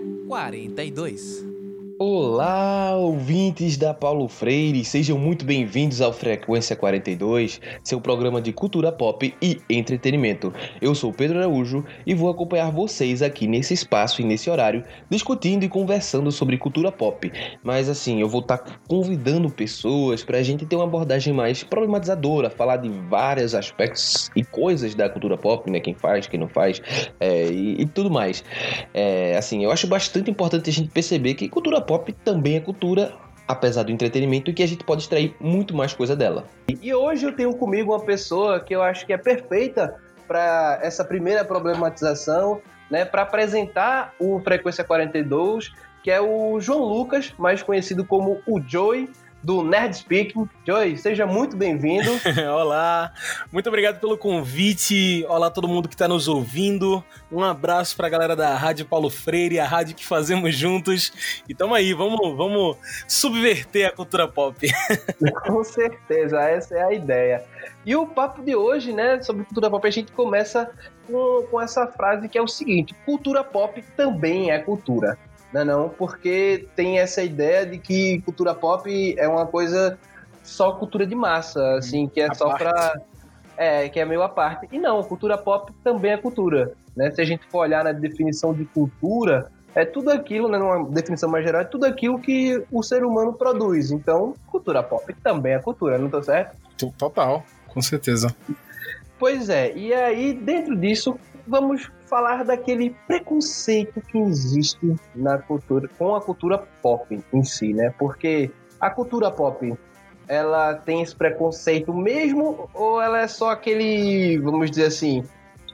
42. Olá, ouvintes da Paulo Freire, sejam muito bem-vindos ao Frequência 42, seu programa de cultura pop e entretenimento. Eu sou Pedro Araújo e vou acompanhar vocês aqui nesse espaço e nesse horário, discutindo e conversando sobre cultura pop. Mas assim, eu vou estar tá convidando pessoas para a gente ter uma abordagem mais problematizadora, falar de vários aspectos e coisas da cultura pop, né? Quem faz, quem não faz, é, e, e, tudo mais. É, assim, eu acho bastante importante a gente perceber que cultura pop também é cultura, apesar do entretenimento, e que a gente pode extrair muito mais coisa dela. E hoje eu tenho comigo uma pessoa que eu acho que é perfeita para essa primeira problematização, né, para apresentar o Frequência 42, que é o João Lucas, mais conhecido como o Joey, do Nerd Speaking. Joey, seja muito bem-vindo. Olá, muito obrigado pelo convite. Olá todo mundo que está nos ouvindo. Um abraço para a galera da Rádio Paulo Freire, a rádio que fazemos juntos. E tamo aí, vamos, vamos subverter a cultura pop. Com certeza, essa é a ideia. E o papo de hoje, né, sobre cultura pop, a gente começa com, com essa frase que é o seguinte: cultura pop também é cultura né não? Porque tem essa ideia de que cultura pop é uma coisa só cultura de massa, assim, que é a só para é, que é meio à parte. E não, cultura pop também é cultura, né? Se a gente for olhar na definição de cultura, é tudo aquilo, né, numa definição mais geral, é tudo aquilo que o ser humano produz. Então, cultura pop também é cultura, não tá certo? Total, com certeza. Pois é, e aí dentro disso vamos falar daquele preconceito que existe na cultura, com a cultura pop em si, né? Porque a cultura pop, ela tem esse preconceito mesmo ou ela é só aquele, vamos dizer assim,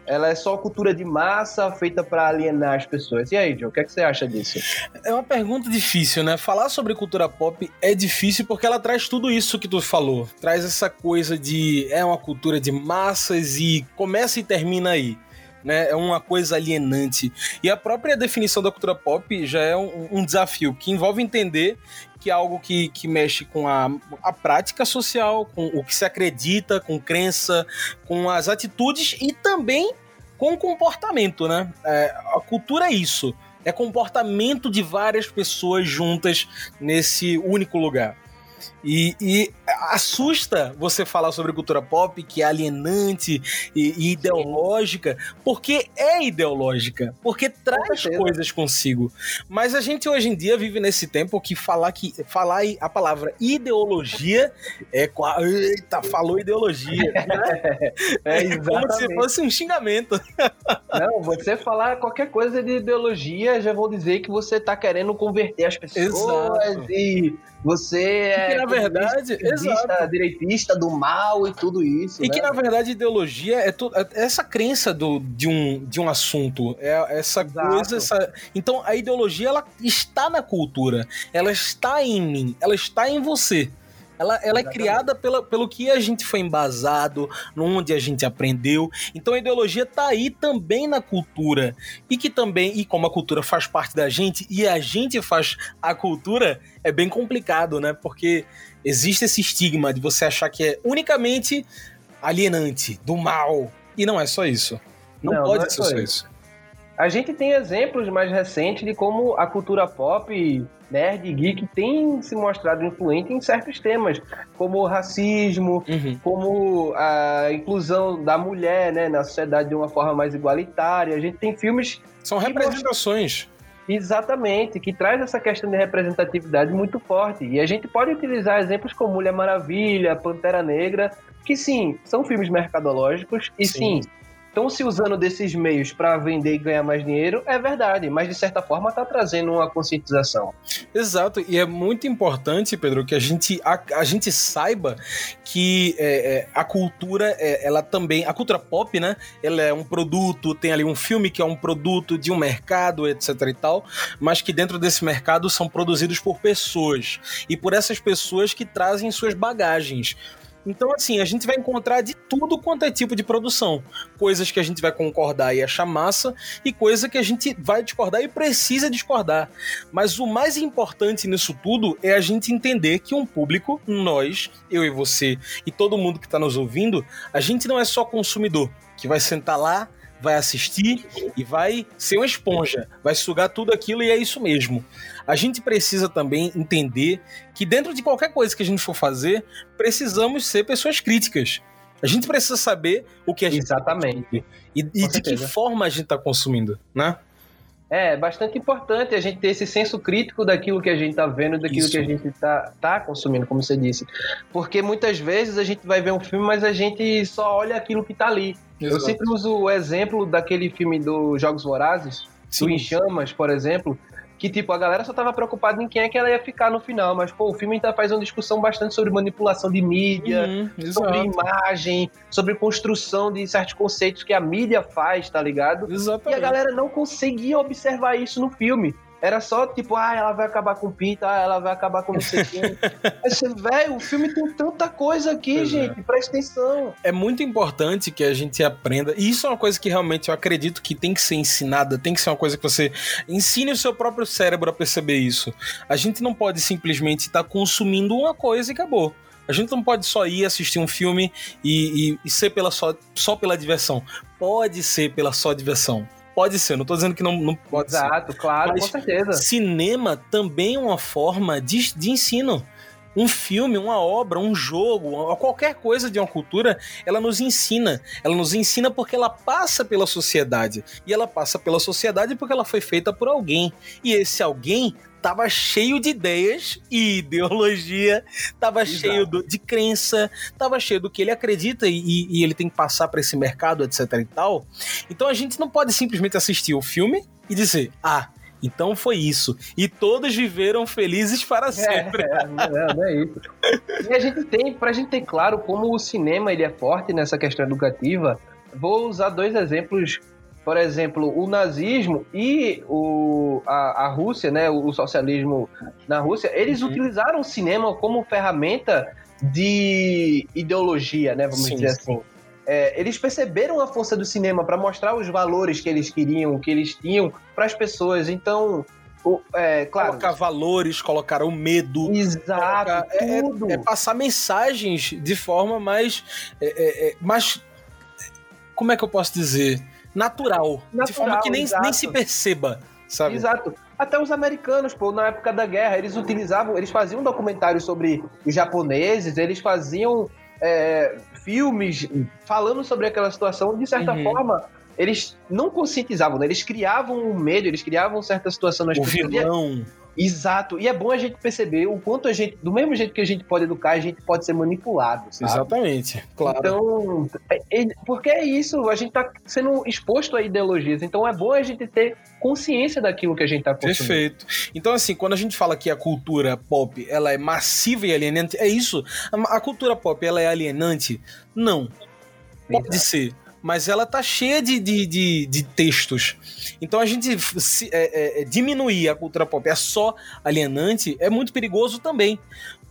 ela é só cultura de massa feita para alienar as pessoas. E aí, Joe, o que, é que você acha disso? É uma pergunta difícil, né? Falar sobre cultura pop é difícil porque ela traz tudo isso que tu falou. Traz essa coisa de é uma cultura de massas e começa e termina aí né? É uma coisa alienante. E a própria definição da cultura pop já é um, um desafio que envolve entender que é algo que, que mexe com a, a prática social, com o que se acredita, com crença, com as atitudes e também com o comportamento, né? É, a cultura é isso. É comportamento de várias pessoas juntas nesse único lugar. E, e, assusta você falar sobre cultura pop, que é alienante e, e ideológica, porque é ideológica, porque traz coisas consigo. Mas a gente hoje em dia vive nesse tempo que falar que falar a palavra ideologia é eita, falou ideologia. Né? é, é como se fosse um xingamento. Não, você falar qualquer coisa de ideologia, já vou dizer que você tá querendo converter as pessoas Exato. e você é. Que, na verdade, exato. direitista do mal e tudo isso. E né? que, na verdade, ideologia é, to, é essa crença do, de, um, de um assunto. É essa exato. coisa. Essa... Então, a ideologia, ela está na cultura. Ela está em mim. Ela está em você. Ela, ela é criada pela, pelo que a gente foi embasado, onde a gente aprendeu. Então a ideologia tá aí também na cultura. E que também, e como a cultura faz parte da gente e a gente faz a cultura, é bem complicado, né? Porque existe esse estigma de você achar que é unicamente alienante, do mal. E não é só isso. Não, não pode não é ser só isso. isso. A gente tem exemplos mais recentes de como a cultura pop nerd e geek tem se mostrado influente em certos temas, como o racismo, uhum. como a inclusão da mulher né, na sociedade de uma forma mais igualitária. A gente tem filmes. São representações. Exatamente, que traz essa questão de representatividade muito forte. E a gente pode utilizar exemplos como Mulher Maravilha, Pantera Negra, que sim, são filmes mercadológicos e sim, sim estão se usando desses meios para vender e ganhar mais dinheiro, é verdade, mas de certa forma está trazendo uma conscientização. Exato, e é muito importante, Pedro, que a gente, a, a gente saiba que é, é, a cultura, é, ela também, a cultura pop, né? Ela é um produto, tem ali um filme que é um produto de um mercado, etc e tal, mas que dentro desse mercado são produzidos por pessoas e por essas pessoas que trazem suas bagagens. Então, assim, a gente vai encontrar de tudo quanto é tipo de produção. Coisas que a gente vai concordar e achar massa, e coisa que a gente vai discordar e precisa discordar. Mas o mais importante nisso tudo é a gente entender que um público, nós, eu e você, e todo mundo que está nos ouvindo, a gente não é só consumidor, que vai sentar lá vai assistir e vai ser uma esponja, vai sugar tudo aquilo e é isso mesmo. A gente precisa também entender que dentro de qualquer coisa que a gente for fazer, precisamos ser pessoas críticas. A gente precisa saber o que a gente Exatamente. e, e de que forma a gente está consumindo, né? É bastante importante a gente ter esse senso crítico daquilo que a gente está vendo, daquilo Isso. que a gente está tá consumindo, como você disse. Porque muitas vezes a gente vai ver um filme, mas a gente só olha aquilo que está ali. Exato. Eu sempre uso o exemplo daquele filme dos Jogos Vorazes, Sim. do Em Chamas, por exemplo, que, tipo, a galera só tava preocupada em quem é que ela ia ficar no final. Mas, pô, o filme ainda faz uma discussão bastante sobre manipulação de mídia, uhum, sobre imagem, sobre construção de certos conceitos que a mídia faz, tá ligado? Exatamente. E a galera não conseguia observar isso no filme. Era só tipo, ah, ela vai acabar com pinta, ah, ela vai acabar com não sei quem. Mas, velho, o filme tem tanta coisa aqui, pois é. gente, é. presta atenção. É muito importante que a gente aprenda. E isso é uma coisa que realmente eu acredito que tem que ser ensinada, tem que ser uma coisa que você ensine o seu próprio cérebro a perceber isso. A gente não pode simplesmente estar tá consumindo uma coisa e acabou. A gente não pode só ir assistir um filme e, e, e ser pela só, só pela diversão. Pode ser pela só diversão. Pode ser, não tô dizendo que não, não pode Exato, ser. Exato, claro, Mas com certeza. Cinema também é uma forma de, de ensino um filme, uma obra, um jogo, qualquer coisa de uma cultura, ela nos ensina. Ela nos ensina porque ela passa pela sociedade. E ela passa pela sociedade porque ela foi feita por alguém. E esse alguém tava cheio de ideias e ideologia, tava Exato. cheio do, de crença, tava cheio do que ele acredita e, e ele tem que passar para esse mercado, etc e tal. Então a gente não pode simplesmente assistir o filme e dizer, ah, então foi isso. E todos viveram felizes para é, sempre. É, é, não é isso. E a gente tem, pra gente ter claro como o cinema ele é forte nessa questão educativa, vou usar dois exemplos por exemplo, o nazismo e o, a, a Rússia, né, o socialismo na Rússia, eles uhum. utilizaram o cinema como ferramenta de ideologia, né, vamos sim, dizer assim. É, eles perceberam a força do cinema para mostrar os valores que eles queriam, que eles tinham para as pessoas. Então, o, é, claro. Colocar valores, colocar o medo. Exato. Colocar, é, é, é, passar mensagens de forma mais. É, é, mais. Como é que eu posso dizer? natural, natural de forma que nem, nem se perceba, sabe? Exato. Até os americanos, pô, na época da guerra, eles utilizavam, eles faziam documentários sobre os japoneses, eles faziam é, filmes falando sobre aquela situação, de certa uhum. forma, eles não conscientizavam, né? eles criavam um medo, eles criavam certa situação nas o pessoas. Vilão. Exato. E é bom a gente perceber o quanto a gente, do mesmo jeito que a gente pode educar, a gente pode ser manipulado. Sabe? Exatamente, claro. Então, é, é, porque é isso, a gente está sendo exposto a ideologias. Então é bom a gente ter consciência daquilo que a gente está consumindo. Perfeito. Então, assim, quando a gente fala que a cultura pop ela é massiva e alienante, é isso. A, a cultura pop ela é alienante? Não. Pode Exato. ser mas ela tá cheia de, de, de, de textos. Então a gente se, é, é, é, diminuir a cultura pop é só alienante é muito perigoso também.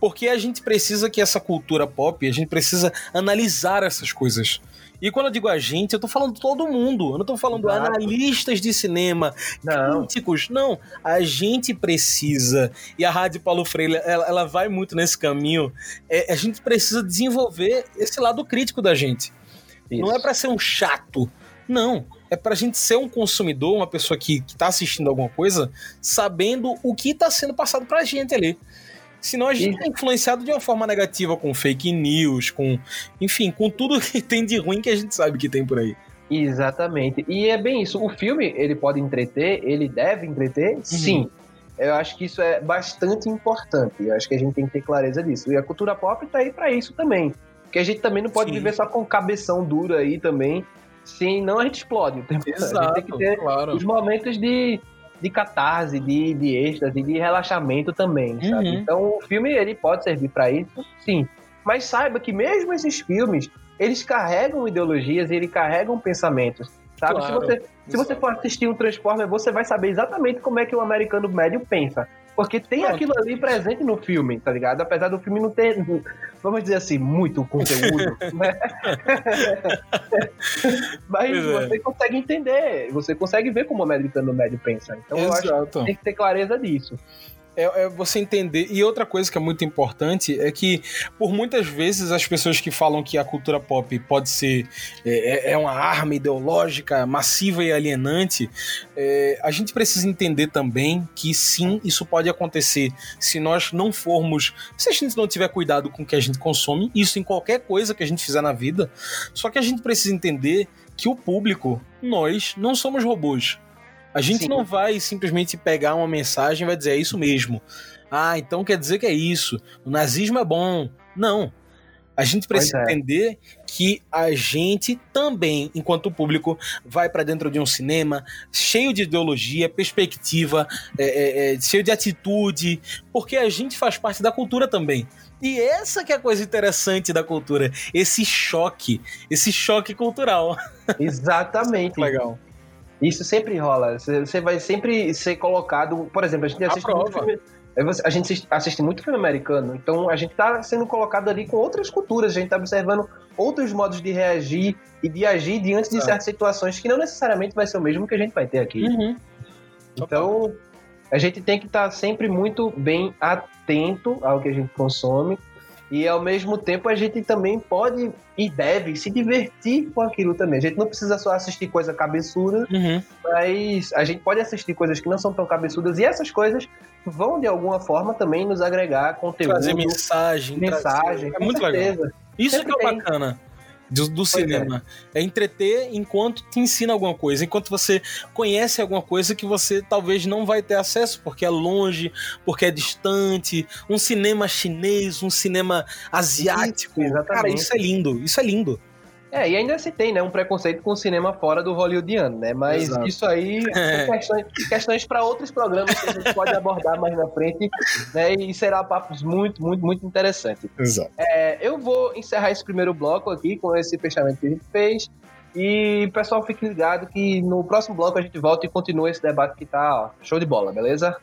Porque a gente precisa que essa cultura pop, a gente precisa analisar essas coisas. E quando eu digo a gente, eu tô falando todo mundo. Eu não tô falando analistas de cinema, não. críticos. Não. A gente precisa. E a Rádio Paulo Freire, ela, ela vai muito nesse caminho. É, a gente precisa desenvolver esse lado crítico da gente. Isso. Não é para ser um chato. Não. É pra gente ser um consumidor, uma pessoa que, que tá assistindo alguma coisa, sabendo o que tá sendo passado pra gente ali. Senão a gente é influenciado de uma forma negativa com fake news, com. Enfim, com tudo que tem de ruim que a gente sabe que tem por aí. Exatamente. E é bem isso. O filme, ele pode entreter, ele deve entreter, uhum. sim. Eu acho que isso é bastante importante. Eu acho que a gente tem que ter clareza disso. E a cultura pop tá aí para isso também. Porque a gente também não pode Sim. viver só com cabeção dura aí também, senão a gente explode. Exato, a gente tem que ter claro. os momentos de, de catarse, de, de êxtase, de relaxamento também, uhum. sabe? Então o filme ele pode servir para isso, sim. Mas saiba que mesmo esses filmes, eles carregam ideologias e eles carregam pensamentos. Sabe? Claro, se, você, se você for assistir um Transformer, você vai saber exatamente como é que o americano médio pensa. Porque tem Pronto. aquilo ali presente no filme, tá ligado? Apesar do filme não ter, vamos dizer assim, muito conteúdo, né? Mas pois é. você é. consegue entender, você consegue ver como o americano médio pensa. Então Exato. eu acho que tem que ter clareza disso. É, é, você entender. E outra coisa que é muito importante é que, por muitas vezes, as pessoas que falam que a cultura pop pode ser é, é, é uma arma ideológica massiva e alienante, é, a gente precisa entender também que sim, isso pode acontecer se nós não formos. Se a gente não tiver cuidado com o que a gente consome, isso em qualquer coisa que a gente fizer na vida. Só que a gente precisa entender que o público, nós, não somos robôs. A gente Sim. não vai simplesmente pegar uma mensagem e vai dizer é isso mesmo. Ah, então quer dizer que é isso. O nazismo é bom. Não. A gente precisa é. entender que a gente também, enquanto público, vai para dentro de um cinema cheio de ideologia, perspectiva, é, é, é, cheio de atitude, porque a gente faz parte da cultura também. E essa que é a coisa interessante da cultura, esse choque, esse choque cultural. Exatamente. Legal. Isso sempre rola. Você vai sempre ser colocado. Por exemplo, a gente assiste a muito filme. É a gente assiste muito filme americano, então a gente está sendo colocado ali com outras culturas, a gente está observando outros modos de reagir e de agir diante de é. certas situações que não necessariamente vai ser o mesmo que a gente vai ter aqui. Uhum. Então, a gente tem que estar tá sempre muito bem atento ao que a gente consome e ao mesmo tempo a gente também pode e deve se divertir com aquilo também. A gente não precisa só assistir coisa cabeçuda, uhum. mas a gente pode assistir coisas que não são tão cabeçudas e essas coisas vão de alguma forma também nos agregar conteúdo. Trazer mensagem. Mensagem. Trazer... É muito certeza. legal. Isso Sempre que é bacana do, do cinema. É. é. entreter enquanto te ensina alguma coisa, enquanto você conhece alguma coisa que você talvez não vai ter acesso, porque é longe, porque é distante. Um cinema chinês, um cinema asiático. Isso, Cara, isso é lindo, isso é lindo. É, e ainda se tem, né, um preconceito com o cinema fora do hollywoodiano, né? Mas Exato. isso aí é questões, questões para outros programas que a gente pode abordar mais na frente, né? E será papos muito, muito, muito interessantes. Exato. É, eu vou encerrar esse primeiro bloco aqui com esse fechamento que a gente fez. E pessoal, fique ligado que no próximo bloco a gente volta e continua esse debate que tá ó, show de bola, beleza?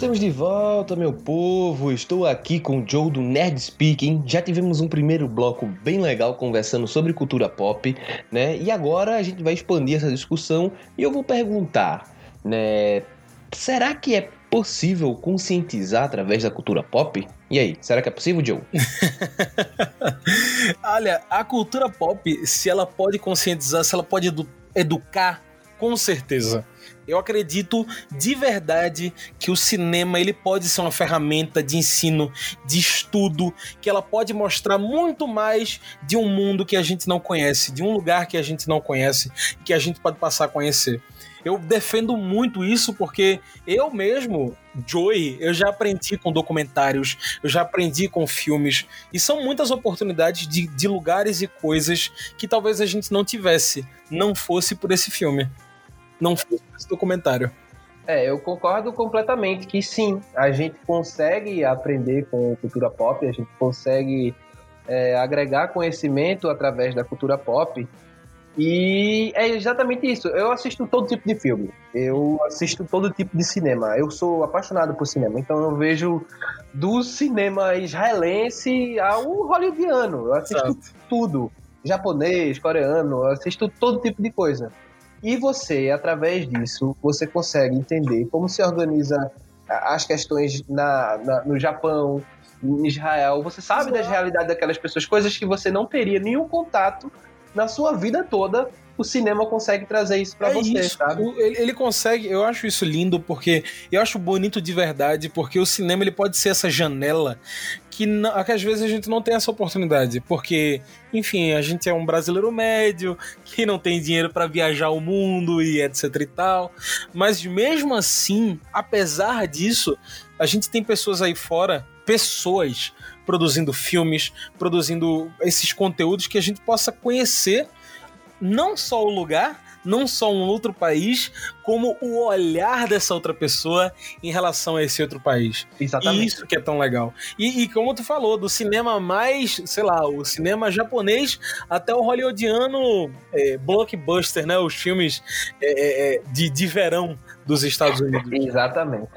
Estamos de volta, meu povo. Estou aqui com o Joe do Nerd Speaking. Já tivemos um primeiro bloco bem legal conversando sobre cultura pop, né? E agora a gente vai expandir essa discussão e eu vou perguntar, né? Será que é possível conscientizar através da cultura pop? E aí, será que é possível, Joe? Olha, a cultura pop, se ela pode conscientizar, se ela pode edu educar, com certeza. Eu acredito de verdade que o cinema ele pode ser uma ferramenta de ensino, de estudo, que ela pode mostrar muito mais de um mundo que a gente não conhece, de um lugar que a gente não conhece, que a gente pode passar a conhecer. Eu defendo muito isso porque eu mesmo, Joey, eu já aprendi com documentários, eu já aprendi com filmes, e são muitas oportunidades de, de lugares e coisas que talvez a gente não tivesse, não fosse por esse filme não fosse esse documentário. É, eu concordo completamente que sim, a gente consegue aprender com cultura pop, a gente consegue é, agregar conhecimento através da cultura pop. E é exatamente isso. Eu assisto todo tipo de filme. Eu assisto todo tipo de cinema. Eu sou apaixonado por cinema. Então eu vejo do cinema israelense ao hollywoodiano. Eu assisto certo. tudo. Japonês, coreano, eu assisto todo tipo de coisa. E você, através disso, você consegue entender como se organiza as questões na, na no Japão, em Israel. Você sabe das realidades daquelas pessoas, coisas que você não teria nenhum contato na sua vida toda o cinema consegue trazer isso para é você, isso. sabe? Ele, ele, consegue, eu acho isso lindo porque eu acho bonito de verdade, porque o cinema ele pode ser essa janela que, não, que às vezes a gente não tem essa oportunidade, porque, enfim, a gente é um brasileiro médio que não tem dinheiro para viajar o mundo e etc e tal, mas mesmo assim, apesar disso, a gente tem pessoas aí fora, pessoas produzindo filmes, produzindo esses conteúdos que a gente possa conhecer não só o lugar, não só um outro país, como o olhar dessa outra pessoa em relação a esse outro país. Exatamente. E isso que é tão legal. E, e, como tu falou, do cinema mais, sei lá, o cinema japonês até o hollywoodiano é, blockbuster, né? Os filmes é, é, é de, de verão dos Estados Unidos. Exatamente.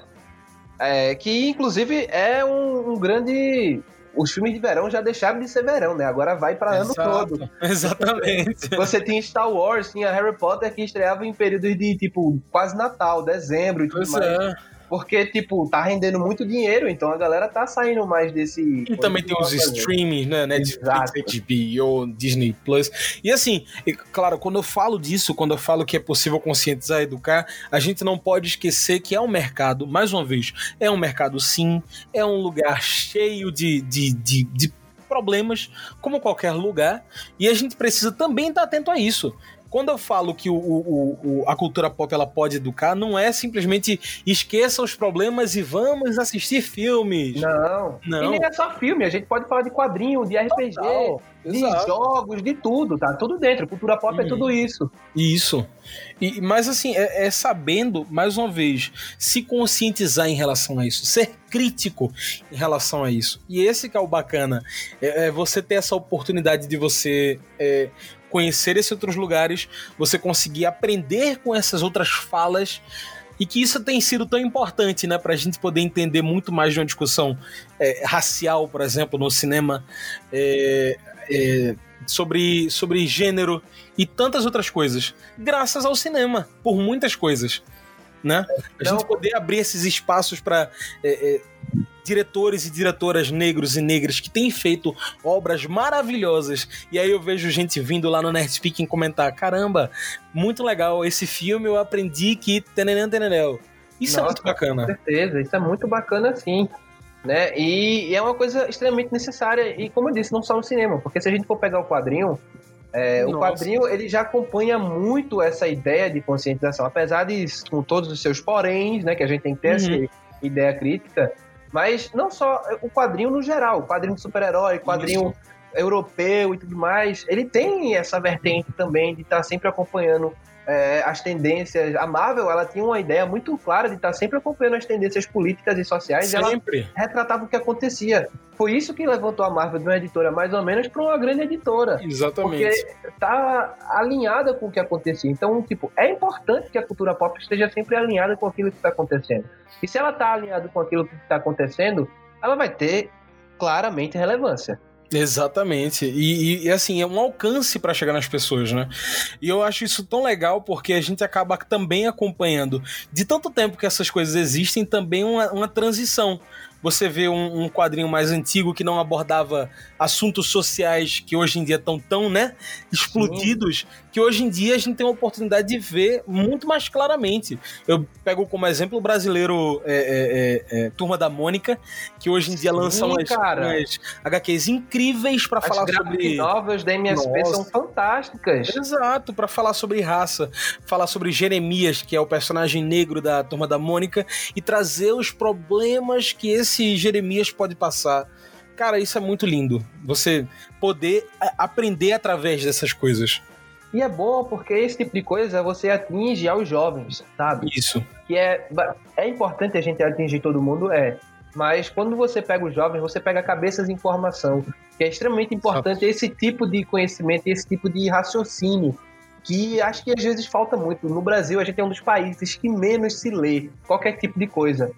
É, que inclusive é um, um grande os filmes de verão já deixaram de ser verão, né? Agora vai para ano todo. Exatamente. Você tinha Star Wars, tinha Harry Potter que estreava em períodos de tipo quase Natal, dezembro e tudo pois mais. É. Porque, tipo, tá rendendo muito dinheiro, então a galera tá saindo mais desse. E também tem os streamings, né? Netflix, HBO, Disney Plus. E assim, claro, quando eu falo disso, quando eu falo que é possível conscientizar e educar, a gente não pode esquecer que é um mercado, mais uma vez, é um mercado sim, é um lugar cheio de, de, de, de problemas, como qualquer lugar, e a gente precisa também estar atento a isso quando eu falo que o, o, o, a cultura pop ela pode educar, não é simplesmente esqueça os problemas e vamos assistir filmes. Não. Não. E nem é só filme, a gente pode falar de quadrinho, de RPG, Total. de Exato. jogos, de tudo, tá? Tudo dentro. Cultura pop é tudo isso. Isso. E, mas assim, é, é, sabendo, mais uma vez, se conscientizar em relação a isso, ser crítico em relação a isso. E esse que é o bacana, é, é você ter essa oportunidade de você é, conhecer esses outros lugares, você conseguir aprender com essas outras falas e que isso tem sido tão importante, né, para a gente poder entender muito mais de uma discussão é, racial, por exemplo, no cinema, é, é, sobre, sobre gênero e tantas outras coisas, graças ao cinema, por muitas coisas, né? A gente poder abrir esses espaços para é, é, diretores e diretoras negros e negras que têm feito obras maravilhosas. E aí eu vejo gente vindo lá no Nerd Speaking comentar: caramba, muito legal esse filme, eu aprendi que. Tenenã, tenenel. Isso Nossa, é muito bacana. Com certeza, isso é muito bacana sim. Né? E, e, é uma coisa extremamente necessária. E como eu disse, não só no cinema, porque se a gente for pegar o quadrinho, é, o quadrinho ele já acompanha muito essa ideia de conscientização, apesar de com todos os seus poréns, né, que a gente tem que ter uhum. essa ideia crítica, mas não só o quadrinho no geral, quadrinho de super-herói, quadrinho Isso. Europeu e tudo mais, ele tem essa vertente também de estar tá sempre acompanhando é, as tendências. A Marvel, ela tinha uma ideia muito clara de estar sempre acompanhando as tendências políticas e sociais. Sempre. E ela retratava o que acontecia. Foi isso que levantou a Marvel de uma editora mais ou menos para uma grande editora. Exatamente. Porque tá alinhada com o que acontecia. Então, tipo, é importante que a cultura pop esteja sempre alinhada com aquilo que está acontecendo. E se ela está alinhada com aquilo que está acontecendo, ela vai ter claramente relevância. Exatamente. E, e, assim, é um alcance para chegar nas pessoas, né? E eu acho isso tão legal porque a gente acaba também acompanhando, de tanto tempo que essas coisas existem, também uma, uma transição você vê um, um, quadrinho mais antigo que não abordava assuntos sociais que hoje em dia estão tão, né, explodidos, Sim. que hoje em dia a gente tem a oportunidade de ver muito mais claramente. Eu pego como exemplo o brasileiro é, é, é, é Turma da Mônica, que hoje em dia Sim, lança umas, umas HQs incríveis para falar sobre novas da MSP Nossa. são fantásticas. Exato, para falar sobre raça, falar sobre Jeremias, que é o personagem negro da Turma da Mônica e trazer os problemas que esse esse Jeremias pode passar. Cara, isso é muito lindo. Você poder aprender através dessas coisas. E é bom porque esse tipo de coisa você atinge aos jovens, sabe? Isso. Que é, é importante a gente atingir todo mundo, é. Mas quando você pega os jovens, você pega cabeças de informação. Que é extremamente importante esse tipo de conhecimento, esse tipo de raciocínio. Que acho que às vezes falta muito. No Brasil, a gente é um dos países que menos se lê qualquer tipo de coisa.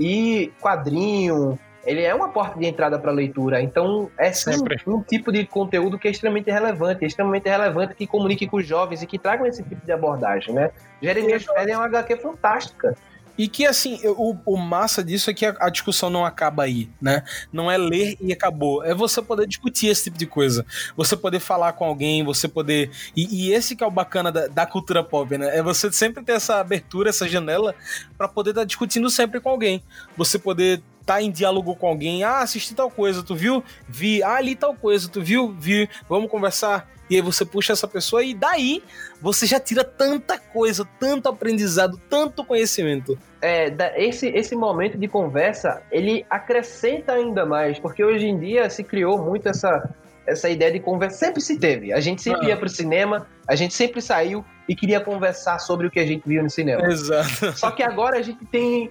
E quadrinho, ele é uma porta de entrada para leitura. Então, é sempre um tipo de conteúdo que é extremamente relevante, extremamente relevante que comunique com os jovens e que tragam esse tipo de abordagem, né? Jeremias Fred é uma HQ fantástica. E que, assim, o, o massa disso é que a, a, discussão não acaba aí, né? Não é ler e acabou. É você poder discutir esse tipo de coisa. Você poder falar com alguém, você poder. E, e esse que é o bacana da, da, cultura pop, né? É você sempre ter essa abertura, essa janela, para poder estar tá discutindo sempre com alguém. Você poder tá em diálogo com alguém, ah, assisti tal coisa, tu viu? Vi, ah, ali tal coisa, tu viu? Vi, vamos conversar. E aí você puxa essa pessoa e daí você já tira tanta coisa, tanto aprendizado, tanto conhecimento. É, esse, esse momento de conversa, ele acrescenta ainda mais, porque hoje em dia se criou muito essa essa ideia de conversa. Sempre se teve. A gente sempre ah. ia pro cinema, a gente sempre saiu e queria conversar sobre o que a gente viu no cinema. Exato. Só que agora a gente tem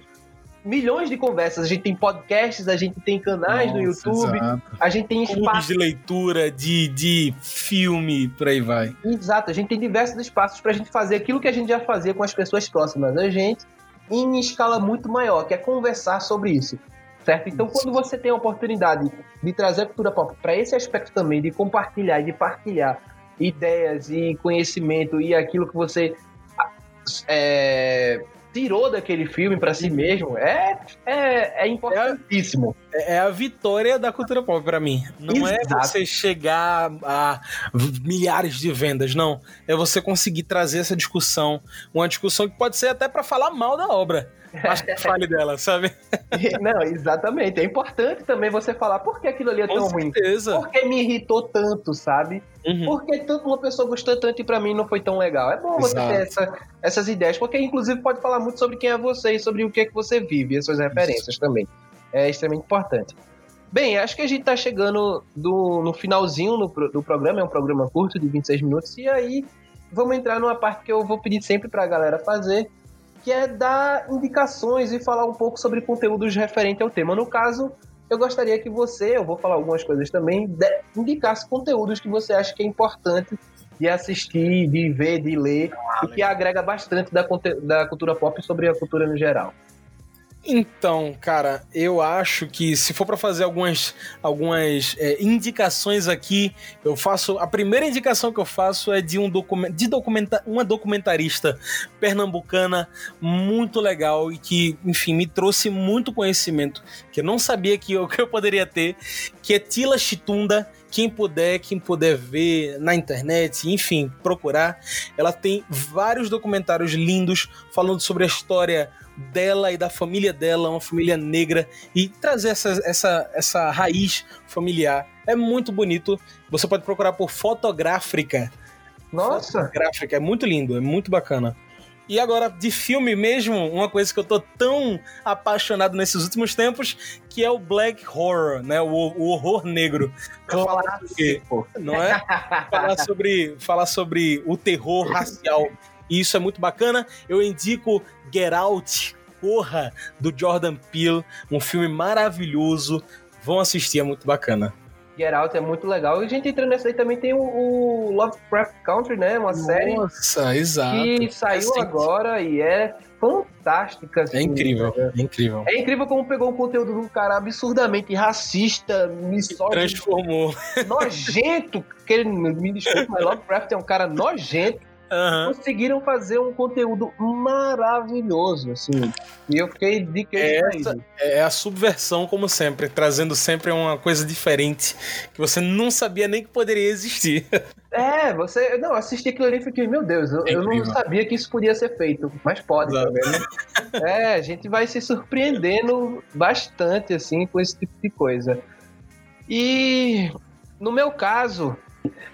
milhões de conversas. A gente tem podcasts, a gente tem canais Nossa, no YouTube, exato. a gente tem espaços. de leitura, de, de filme, por aí vai. Exato, a gente tem diversos espaços pra gente fazer aquilo que a gente já fazia com as pessoas próximas a gente, em escala muito maior, que é conversar sobre isso. Certo? Então, quando você tem a oportunidade de trazer a cultura pop para esse aspecto também, de compartilhar de partilhar ideias e conhecimento e aquilo que você é, tirou daquele filme para si mesmo é, é, é importantíssimo. É, é, a vitória da cultura pop para mim. Não é Exato. é você chegar a milhares de vendas, não. É você conseguir trazer essa discussão, uma discussão que pode ser até para falar mal da obra. Mas que fale dela, sabe? Não, exatamente. É importante também você falar por que aquilo ali é Com tão certeza. ruim. Por que me irritou tanto, sabe? Uhum. Por que tanto uma pessoa gostou tanto e pra mim não foi tão legal? É bom você Exato. ter essa, essas ideias, porque inclusive pode falar muito sobre quem é você e sobre o que é que você vive, as suas referências Isso. também. É extremamente importante. Bem, acho que a gente tá chegando do, no finalzinho no, do programa, é um programa curto de 26 minutos, e aí vamos entrar numa parte que eu vou pedir sempre pra galera fazer, que é dar indicações e falar um pouco sobre conteúdos referentes ao tema. No caso, eu gostaria que você, eu vou falar algumas coisas também, indicasse conteúdos que você acha que é importante de assistir, de ver, de ler, e que agrega bastante da, da cultura pop sobre a cultura no geral. Então, cara, eu acho que se for para fazer algumas, algumas é, indicações aqui, eu faço. A primeira indicação que eu faço é de um documento, de documenta, uma documentarista pernambucana muito legal e que, enfim, me trouxe muito conhecimento que eu não sabia que eu, que eu poderia ter, que é Tila Chitunda. Quem puder, quem puder ver na internet, enfim, procurar, ela tem vários documentários lindos falando sobre a história dela e da família dela, uma família negra, e trazer essa, essa, essa raiz familiar. É muito bonito. Você pode procurar por Fotográfica. Nossa! Fotográfica, é muito lindo, é muito bacana. E agora, de filme mesmo, uma coisa que eu tô tão apaixonado nesses últimos tempos, que é o Black Horror, né? O, o horror negro. Falar sobre, não é? falar sobre, falar sobre o terror racial e isso é muito bacana. Eu indico Get Out, Corra, do Jordan Peele, um filme maravilhoso. Vão assistir, é muito bacana. Get Out é muito legal. E a gente entrando nessa aí também tem o, o Lovecraft Country, né? Uma Nossa, série. Nossa, exato. Que saiu é agora e é fantástica. Assim, é incrível, é incrível. É incrível como pegou um conteúdo de um cara absurdamente racista, misógino. Transformou. Nojento. Que ele, me desculpe, mas Lovecraft é um cara nojento uhum. conseguiram fazer um conteúdo maravilhoso, assim. E eu fiquei de que é, essa, é a subversão, como sempre, trazendo sempre uma coisa diferente que você não sabia nem que poderia existir. É, você. Não, assisti aquilo ali e fiquei, meu Deus, eu, é eu, não sabia que isso podia ser feito. Mas pode, tá vendo? É, a gente vai se surpreendendo bastante, assim, com esse tipo de coisa. E no meu caso,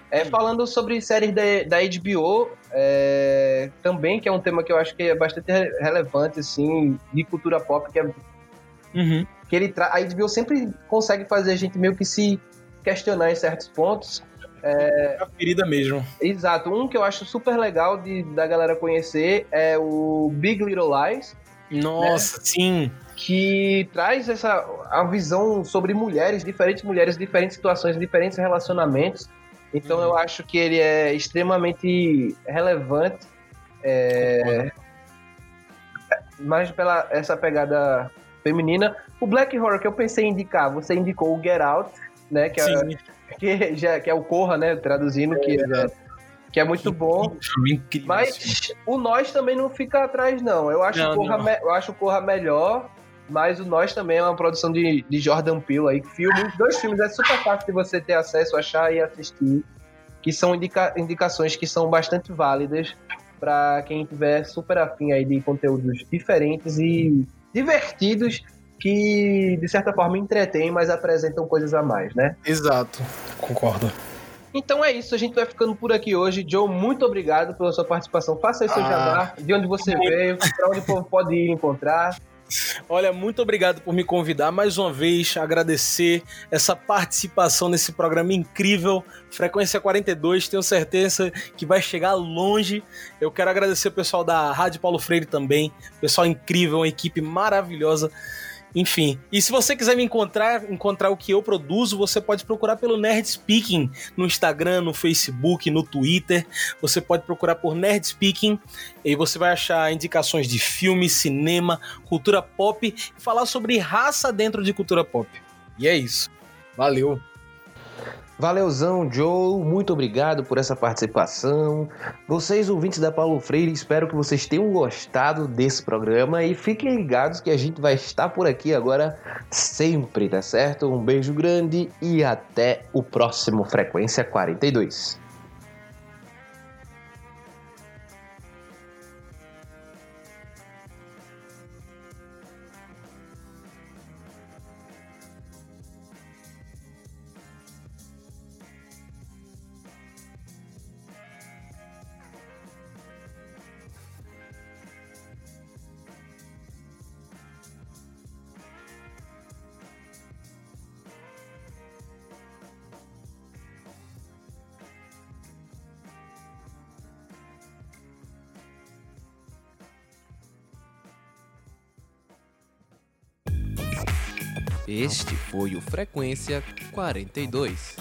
é, falando sobre séries da, da HBO, é, também, que é um tema que eu acho que é bastante relevante, assim, de cultura pop, que é. Uhum. Que ele tra... A HBO sempre consegue fazer a gente meio que se questionar em certos pontos. É... A ferida mesmo. Exato. Um que eu acho super legal de, da galera conhecer é o Big Little Lies. Nossa, né? sim. Que traz essa a visão sobre mulheres, diferentes mulheres, diferentes situações, diferentes relacionamentos. Então eu acho que ele é extremamente relevante. É, mais pela essa pegada feminina. O Black Horror que eu pensei em indicar, você indicou o Get Out, né? Que, é, que, já, que é o Corra, né? Traduzindo, é, que, é, que é muito bom. Incrível, mas o Nós também não fica atrás, não. Eu acho, não, o, Corra me, eu acho o Corra melhor. Mas o Nós também é uma produção de, de Jordan Peele aí. Filme, dois filmes é super fácil de você ter acesso, achar e assistir. Que são indica, indicações que são bastante válidas para quem tiver super afim aí de conteúdos diferentes e divertidos que de certa forma entretêm, mas apresentam coisas a mais, né? Exato, concordo. Então é isso, a gente vai ficando por aqui hoje. Joe, muito obrigado pela sua participação. Faça aí seu ah, jabá, de onde você veio, para onde o povo pode ir encontrar. Olha, muito obrigado por me convidar mais uma vez, agradecer essa participação nesse programa incrível, Frequência 42, tenho certeza que vai chegar longe. Eu quero agradecer o pessoal da Rádio Paulo Freire também, pessoal incrível, uma equipe maravilhosa. Enfim, e se você quiser me encontrar, encontrar o que eu produzo, você pode procurar pelo Nerd Speaking no Instagram, no Facebook, no Twitter. Você pode procurar por Nerd Speaking e você vai achar indicações de filme, cinema, cultura pop e falar sobre raça dentro de cultura pop. E é isso. Valeu! Valeuzão, Joe, muito obrigado por essa participação. Vocês, ouvintes da Paulo Freire, espero que vocês tenham gostado desse programa e fiquem ligados que a gente vai estar por aqui agora sempre, tá certo? Um beijo grande e até o próximo Frequência 42. Este foi o Frequência 42.